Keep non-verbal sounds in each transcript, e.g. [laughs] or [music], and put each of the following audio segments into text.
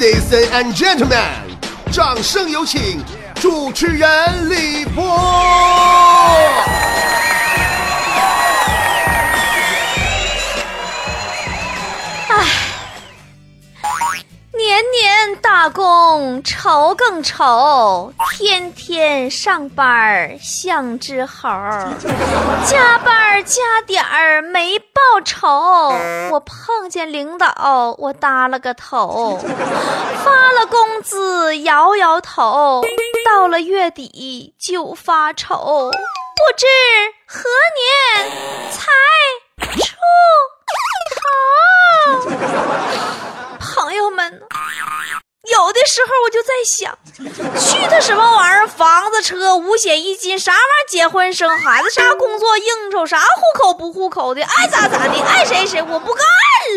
Ladies and gentlemen，掌声有请主持人李波。年年打工愁更愁，天天上班像只猴，加班加点儿没报酬。我碰见领导，我耷了个头，发了工资摇摇头，到了月底就发愁，不知何年才出头。[laughs] 朋友们，有的时候我就在想，去他什么玩意儿？房子、车、五险一金，啥玩意儿？结婚、生孩子，啥工作、应酬，啥户口不户口的，爱咋咋的，爱谁谁，我不干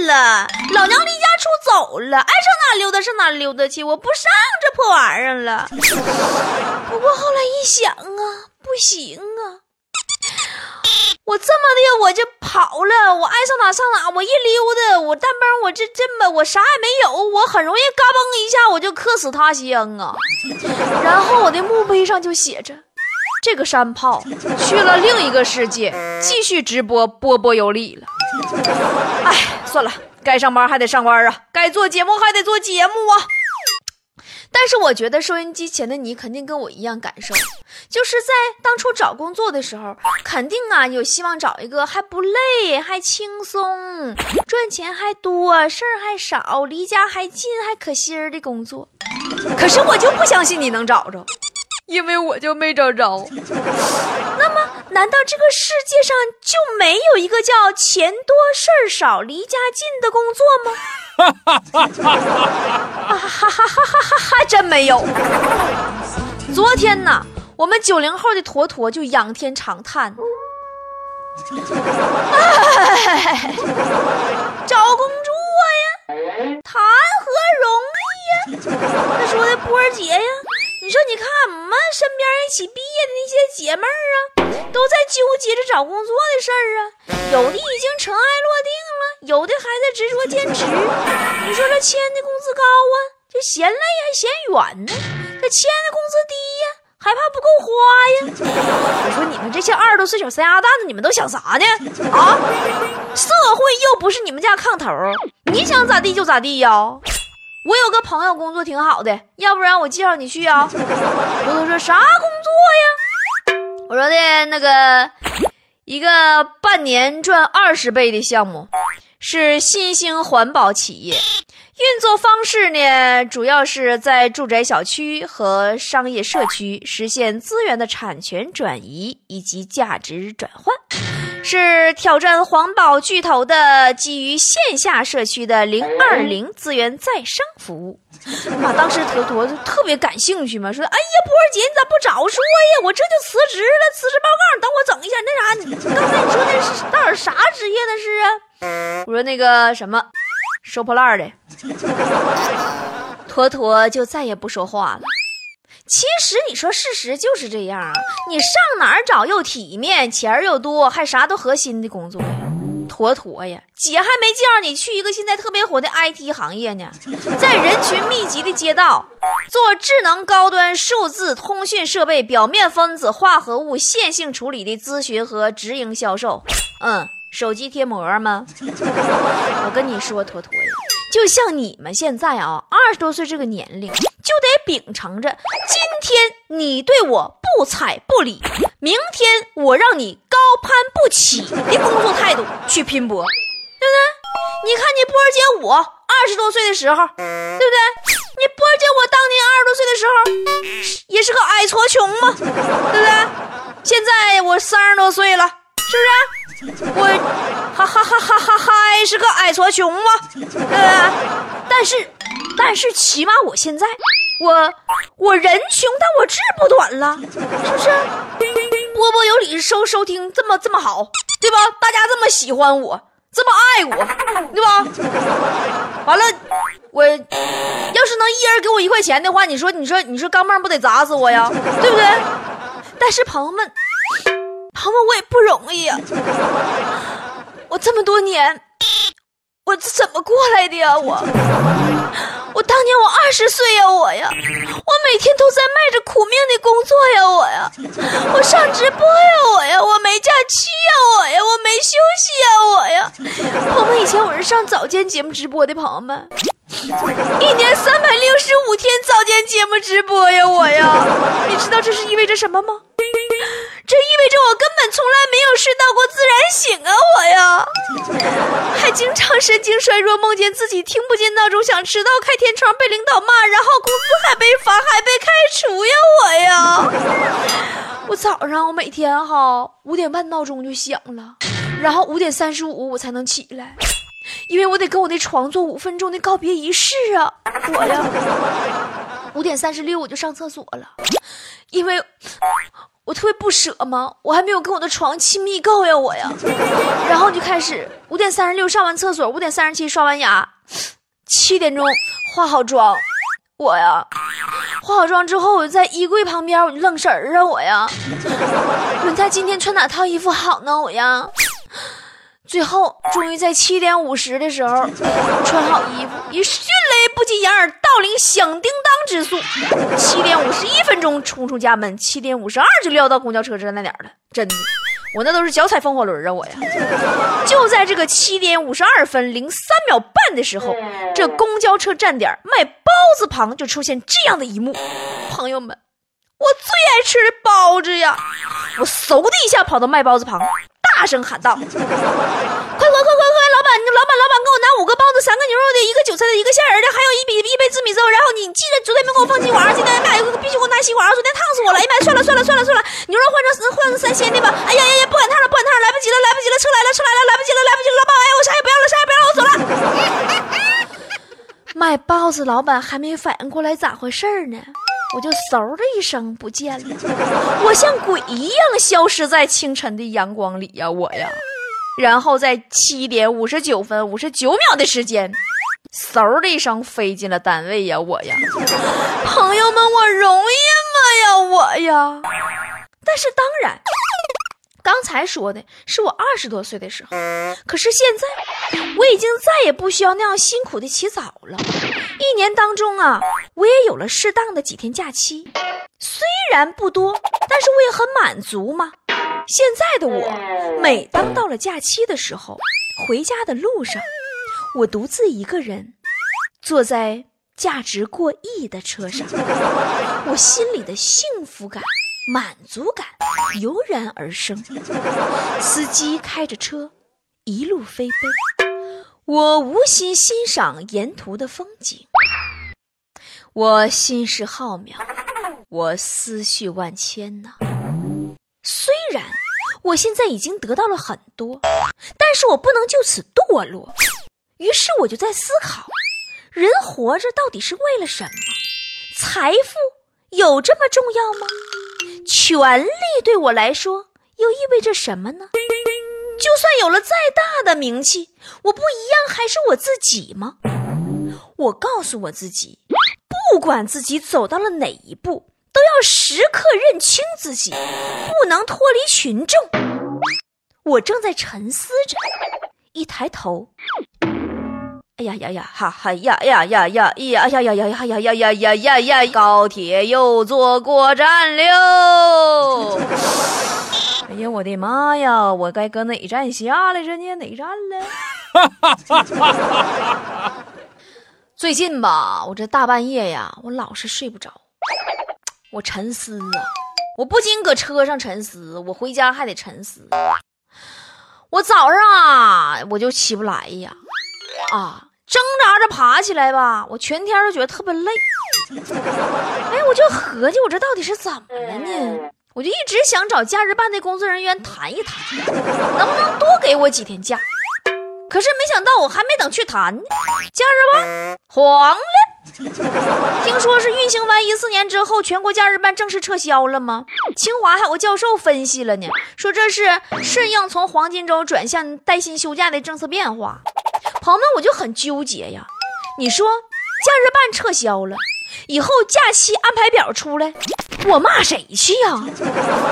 了。老娘离家出走了，爱上哪溜达上哪溜达去，我不上这破玩意儿了。不过后来一想啊，不行啊。我这么的，我就跑了，我爱上哪上哪，我一溜达，我但崩，我这这么，我啥也没有，我很容易嘎嘣一下，我就客死他乡啊。然后我的墓碑上就写着：这个山炮去了另一个世界，继续直播波波有理了。哎，算了，该上班还得上班啊，该做节目还得做节目啊。但是我觉得收音机前的你肯定跟我一样感受，就是在当初找工作的时候，肯定啊有希望找一个还不累、还轻松、赚钱还多、事儿还少、离家还近、还可心儿的工作。可是我就不相信你能找着，因为我就没找着。那么，难道这个世界上就没有一个叫钱多事儿少、离家近的工作吗？[laughs] 哈哈哈哈哈哈！真没有。昨天呢，我们九零后的坨坨就仰天长叹：“找工作呀，谈何容易呀！”他说的波儿姐呀，你说你看俺们身边一起毕业的那些姐妹儿啊，都在纠结着找工作的事儿啊，有的已经尘埃落定了，有的还在执着兼职。你说这签的工资高啊？这嫌累还嫌远呢；这签的工资低呀，还怕不够花呀。[laughs] 我说你们这些二十多岁小三丫蛋子，你们都想啥呢？啊，社会又不是你们家炕头，你想咋地就咋地呀。我有个朋友工作挺好的，要不然我介绍你去啊。[laughs] 我都说啥工作呀？我说的那个一个半年赚二十倍的项目，是新兴环保企业。运作方式呢，主要是在住宅小区和商业社区实现资源的产权转移以及价值转换。是挑战环保巨头的基于线下社区的零二零资源再生服务。妈，当时坨坨就特别感兴趣嘛，说：“哎呀，波儿姐，你咋不早说呀？我这就辞职了，辞职报告等我整一下。那啥，你刚才你说那是到底啥职业那是啊？”我说：“那个什么，收破烂的。[laughs] ”坨坨就再也不说话了。其实你说事实就是这样啊，你上哪儿找又体面、钱又多，还啥都核心的工作呀？坨坨呀！姐还没介绍你去一个现在特别火的 IT 行业呢，在人群密集的街道做智能高端数字通讯设备表面分子化合物线性处理的咨询和直营销售。嗯，手机贴膜吗？[laughs] 我跟你说，妥妥呀，就像你们现在啊，二十多岁这个年龄。就得秉承着今天你对我不睬不理，明天我让你高攀不起的工作态度去拼搏，对不对？你看你波儿姐我二十多岁的时候，对不对？你波儿姐我当年二十多岁的时候，也是个矮矬穷嘛，对不对？现在我三十多岁了，是不是？我哈哈哈哈哈还是个矮矬穷嘛，对不对？但是。但是起码我现在，我我人穷，但我志不短了，是不是？波波有理，收收听这么这么好，对吧？大家这么喜欢我，这么爱我，对吧？完了，我要是能一人给我一块钱的话，你说你说你说钢镚不得砸死我呀，对不对？但是朋友们，朋友们我也不容易呀，我这么多年。我这怎么过来的呀？我，我当年我二十岁呀，我呀，我每天都在卖着苦命的工作呀，我呀，我上直播呀，我呀，我没假期呀，我呀，我没休息呀，我呀。朋友们，以前我是上早间节目直播的，朋友们，一年三百六十五天早间节目直播呀，我呀，你知道这是意味着什么吗？这意味着我根本从来没有睡到过自然醒啊！我呀，还经常神经衰弱，梦见自己听不见闹钟响，迟到开天窗被领导骂，然后工资还被罚，还被开除呀！我呀，我早上我每天哈五点半闹钟就响了，然后五点三十五我才能起来，因为我得跟我的床做五分钟的告别仪式啊！我呀，五点三十六我就上厕所了，因为。我特别不舍嘛，我还没有跟我的床亲密够呀，我呀，[laughs] 然后就开始五点三十六上完厕所，五点三十七刷完牙，七点钟化好妆，我呀，化好妆之后我就在衣柜旁边我就愣神儿啊，我呀，[laughs] 轮在今天穿哪套衣服好呢，我呀。最后，终于在七点五十的时候穿好衣服，以迅雷不及掩耳盗铃响叮当之速，七点五十一分钟冲出家门，七点五十二就撂到公交车站那点了。真的，我那都是脚踩风火轮啊！我呀，就在这个七点五十二分零三秒半的时候，这公交车站点卖包子旁就出现这样的一幕。朋友们，我最爱吃的包子呀！我嗖的一下跑到卖包子旁。大声喊道：“快 [laughs] 快快快快！老板，老板，老板，给我拿五个包子，三个牛肉的，一个韭菜的，一个馅仁的，还有一笔一杯紫米粥。然后你记得昨天没给我放鸡爪，今天还必须给我拿西瓜。昨天烫死我了！哎妈，算了算了算了算了，牛肉换成换成三鲜的吧。哎呀呀呀，不赶趟了不赶趟了，来不及了来不及了，车来了车来了，来不及了来不及了，老板哎，我啥也不要了啥也不要了，我走了。卖包子老板还没反应过来咋回事呢。”我就嗖的一声不见了，我像鬼一样消失在清晨的阳光里呀，我呀，然后在七点五十九分五十九秒的时间，嗖的一声飞进了单位呀，我呀，朋友们，我容易吗呀，我呀，但是当然。刚才说的是我二十多岁的时候，可是现在我已经再也不需要那样辛苦的起早了。一年当中啊，我也有了适当的几天假期，虽然不多，但是我也很满足嘛。现在的我，每当到了假期的时候，回家的路上，我独自一个人坐在价值过亿的车上，我心里的幸福感。满足感油然而生，司机开着车一路飞奔，我无心欣赏沿途的风景，我心事浩渺，我思绪万千呐。虽然我现在已经得到了很多，但是我不能就此堕落。于是我就在思考，人活着到底是为了什么？财富有这么重要吗？权力对我来说又意味着什么呢？就算有了再大的名气，我不一样还是我自己吗？我告诉我自己，不管自己走到了哪一步，都要时刻认清自己，不能脱离群众。我正在沉思着，一抬头。哎呀呀呀，哈哈呀呀呀呀呀呀呀呀呀呀呀呀呀呀呀！高铁又坐过站了。哎呀，我的妈呀！我该搁哪站下来着呢？哪站了？最近吧，我这大半夜呀，我老是睡不着，我沉思啊。我不仅搁车上沉思，我回家还得沉思。我早上啊，我就起不来呀，啊。挣扎着爬起来吧，我全天都觉得特别累。[laughs] 哎，我就合计，我这到底是怎么了呢？我就一直想找假日办的工作人员谈一谈，能不能多给我几天假。可是没想到，我还没等去谈呢，假日办黄了。听说是运行完一四年之后，全国假日办正式撤销了吗？清华还有个教授分析了呢，说这是顺应从黄金周转向带薪休假的政策变化。朋友们，我就很纠结呀。你说假日办撤销了，以后假期安排表出来，我骂谁去呀？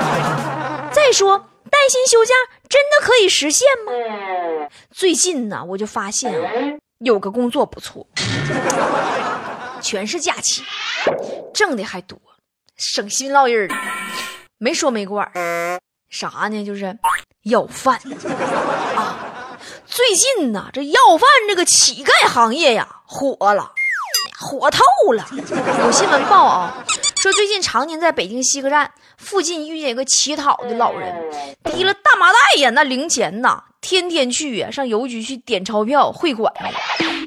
[laughs] 再说带薪休假真的可以实现吗？最近呢，我就发现有个工作不错，全是假期，挣的还多，省心落人儿。没说没管，啥呢？就是要饭啊！最近呢，这要饭这个乞丐行业呀，火了，火透了。有新闻报啊，说最近常年在北京西客站附近遇见一个乞讨的老人，提了大麻袋呀，那零钱呐，天天去呀，上邮局去点钞票汇款。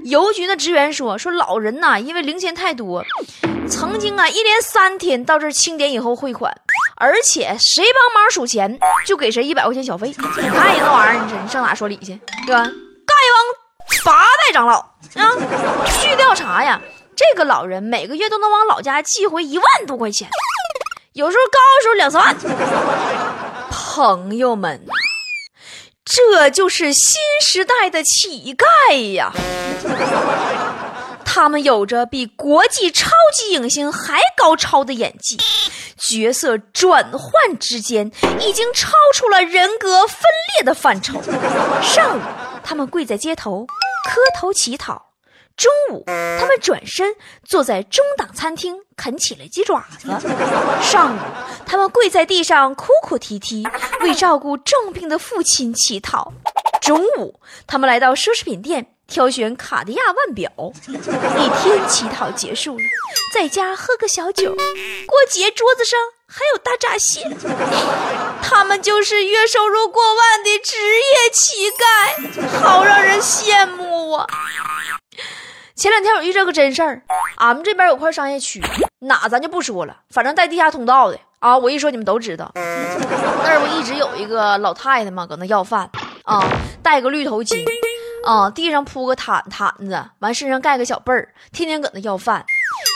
邮局的职员说，说老人呐，因为零钱太多，曾经啊，一连三天到这清点以后汇款。而且谁帮忙数钱，就给谁一百块钱小费。你看人那玩意儿，你你上哪说理去，对吧？丐帮八代长老啊！据调查呀，这个老人每个月都能往老家寄回一万多块钱，有时候高的时候两三万。朋友们，这就是新时代的乞丐呀！他们有着比国际超级影星还高超的演技。角色转换之间，已经超出了人格分裂的范畴。上午，他们跪在街头磕头乞讨；中午，他们转身坐在中档餐厅啃起了鸡爪子；上午，他们跪在地上哭哭啼啼，为照顾重病的父亲乞讨；中午，他们来到奢侈品店。挑选卡地亚腕表，[laughs] 一天乞讨结束了，在家喝个小酒，过节桌子上还有大闸蟹。[laughs] 他们就是月收入过万的职业乞丐，好让人羡慕啊！前两天我遇着个真事儿，俺们这边有块商业区，哪咱就不说了，反正带地下通道的啊，我一说你们都知道。那儿不一直有一个老太太嘛，搁那要饭啊，戴个绿头巾。啊，地上铺个毯毯子，完身上盖个小被儿，天天搁那要饭。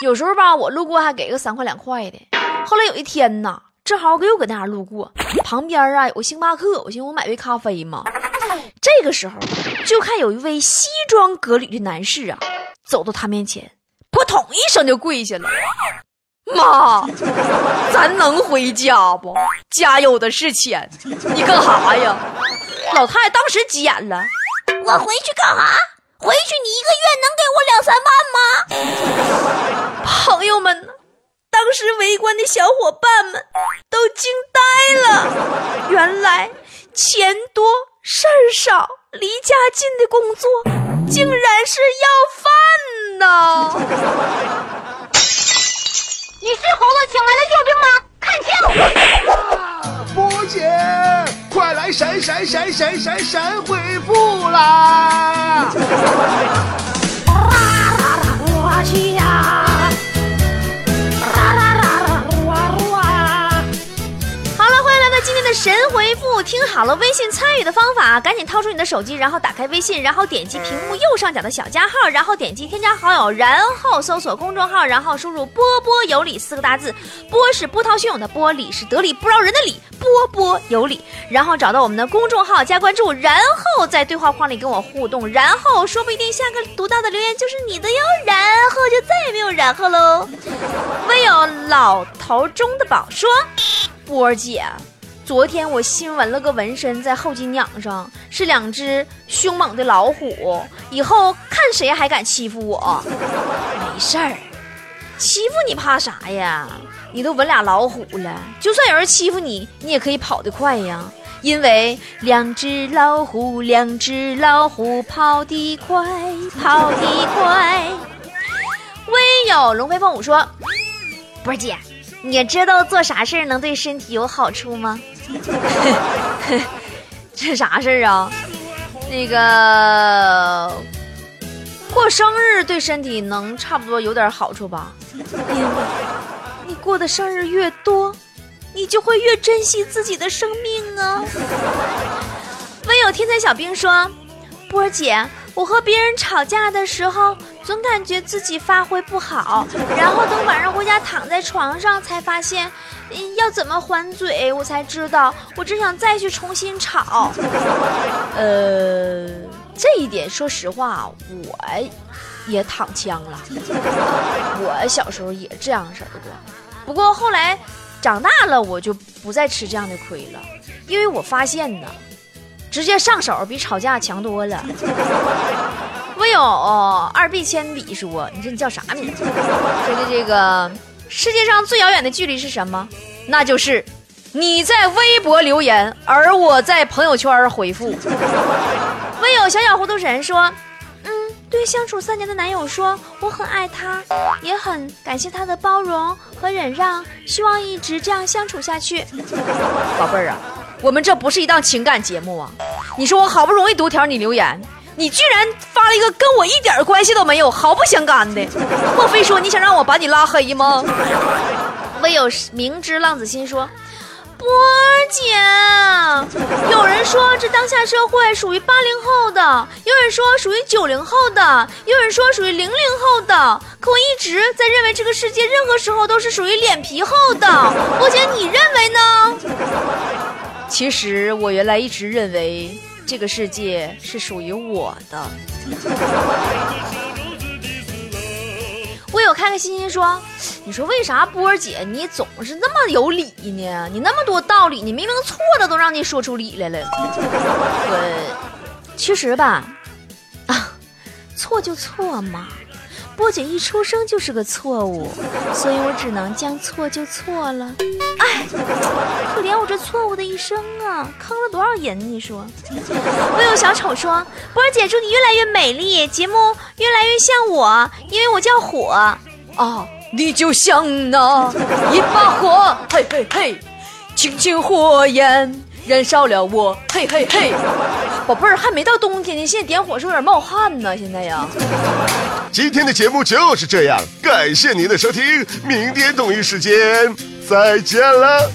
有时候吧，我路过还给个三块两块的。后来有一天呐，正好我又搁那儿路过，旁边啊有个星巴克，我寻思我买杯咖啡嘛。这个时候，就看有一位西装革履的男士啊，走到他面前，扑通一声就跪下了。妈，咱能回家不？家有的是钱，你干啥呀？老太太当时急眼了。我回去干哈？回去你一个月能给我两三万吗？朋友们呢？当时围观的小伙伴们都惊呆了。原来钱多事儿少、离家近的工作，竟然是要饭呢！你是猴子请来的救兵吗？看清！魔戒，快来闪闪闪闪闪闪恢复啦！啊，我去呀！今天的神回复，听好了，微信参与的方法，赶紧掏出你的手机，然后打开微信，然后点击屏幕右上角的小加号，然后点击添加好友，然后搜索公众号，然后输入“波波有理”四个大字，波是波涛汹涌的波，理是得理不饶人的理，波波有理，然后找到我们的公众号加关注，然后在对话框里跟我互动，然后说不一定下个读到的留言就是你的哟，然后就再也没有然后喽。唯有老头中的宝说，波姐。昨天我新纹了个纹身在后脊梁上，是两只凶猛的老虎。以后看谁还敢欺负我？没事儿，欺负你怕啥呀？你都纹俩老虎了，就算有人欺负你，你也可以跑得快呀。因为两只老虎，两只老虎跑得快，跑得快。唯有龙飞凤舞说：“波儿姐，你知道做啥事儿能对身体有好处吗？” [laughs] 这啥事儿啊？那个过生日对身体能差不多有点好处吧？你过的生日越多，你就会越珍惜自己的生命啊。唯有天才小兵说：“波儿姐，我和别人吵架的时候，总感觉自己发挥不好，然后等晚上回家躺在床上，才发现。”要怎么还嘴？我才知道，我只想再去重新吵。呃，这一点说实话，我也躺枪了。我小时候也这样式儿过，不过后来长大了，我就不再吃这样的亏了，因为我发现呢，直接上手比吵架强多了。我有二 B 铅笔说：“你说你叫啥名字？说的这个世界上最遥远的距离是什么？那就是你在微博留言，而我在朋友圈回复。[laughs] ”微友小小糊涂神说：“嗯，对相处三年的男友说，我很爱他，也很感谢他的包容和忍让，希望一直这样相处下去。”宝贝儿啊，我们这不是一档情感节目啊！你说我好不容易读条你留言。你居然发了一个跟我一点关系都没有、毫不相干的，莫非说你想让我把你拉黑吗？唯有明知浪子心说，波儿姐，有人说这当下社会属于八零后的，有人说属于九零后的，有人说属于零零后的，可我一直在认为这个世界任何时候都是属于脸皮厚的。波姐，你认为呢？其实我原来一直认为。这个世界是属于我的。我有开开心心说，你说为啥波儿姐你总是那么有理呢？你那么多道理，你明明错了都让你说出理来了。我其实吧，啊，错就错嘛。波姐一出生就是个错误，所以我只能将错就错了。哎，可怜我这错误的一生啊，坑了多少人？你说。我有小丑说，波儿姐祝你越来越美丽，节目越来越像我，因为我叫火。哦，你就像那一把火，嘿嘿嘿，轻轻火焰。燃烧了我，嘿嘿嘿，宝贝儿，还没到冬天呢，现在点火是有点冒汗呢，现在呀。今天的节目就是这样，感谢您的收听，明天同一时间再见了。